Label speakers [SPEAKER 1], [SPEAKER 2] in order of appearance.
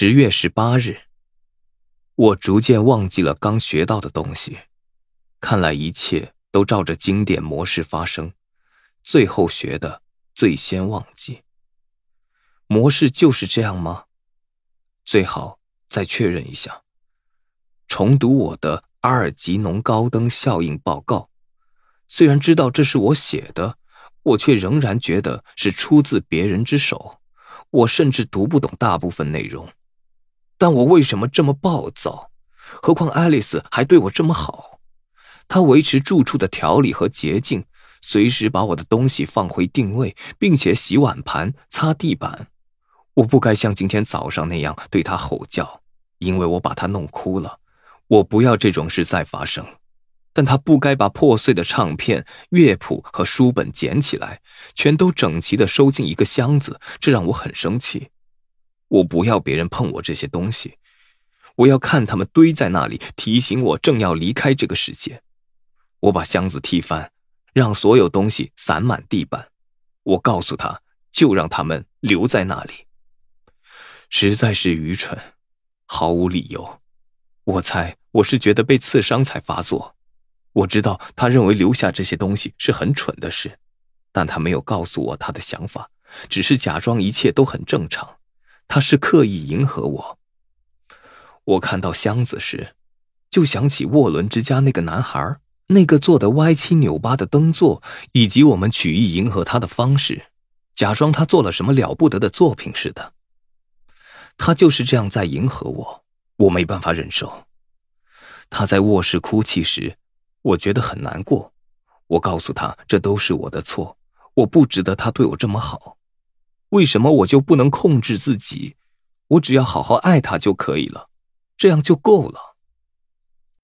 [SPEAKER 1] 十月十八日，我逐渐忘记了刚学到的东西，看来一切都照着经典模式发生，最后学的最先忘记。模式就是这样吗？最好再确认一下。重读我的阿尔吉农高登效应报告，虽然知道这是我写的，我却仍然觉得是出自别人之手。我甚至读不懂大部分内容。但我为什么这么暴躁？何况爱丽丝还对我这么好，她维持住处的条理和洁净，随时把我的东西放回定位，并且洗碗盘、擦地板。我不该像今天早上那样对她吼叫，因为我把她弄哭了。我不要这种事再发生。但她不该把破碎的唱片、乐谱和书本捡起来，全都整齐地收进一个箱子，这让我很生气。我不要别人碰我这些东西，我要看他们堆在那里，提醒我正要离开这个世界。我把箱子踢翻，让所有东西散满地板。我告诉他，就让他们留在那里。实在是愚蠢，毫无理由。我猜我是觉得被刺伤才发作。我知道他认为留下这些东西是很蠢的事，但他没有告诉我他的想法，只是假装一切都很正常。他是刻意迎合我。我看到箱子时，就想起沃伦之家那个男孩，那个坐的歪七扭八的灯座，以及我们曲意迎合他的方式，假装他做了什么了不得的作品似的。他就是这样在迎合我，我没办法忍受。他在卧室哭泣时，我觉得很难过。我告诉他，这都是我的错，我不值得他对我这么好。为什么我就不能控制自己？我只要好好爱他就可以了，这样就够了。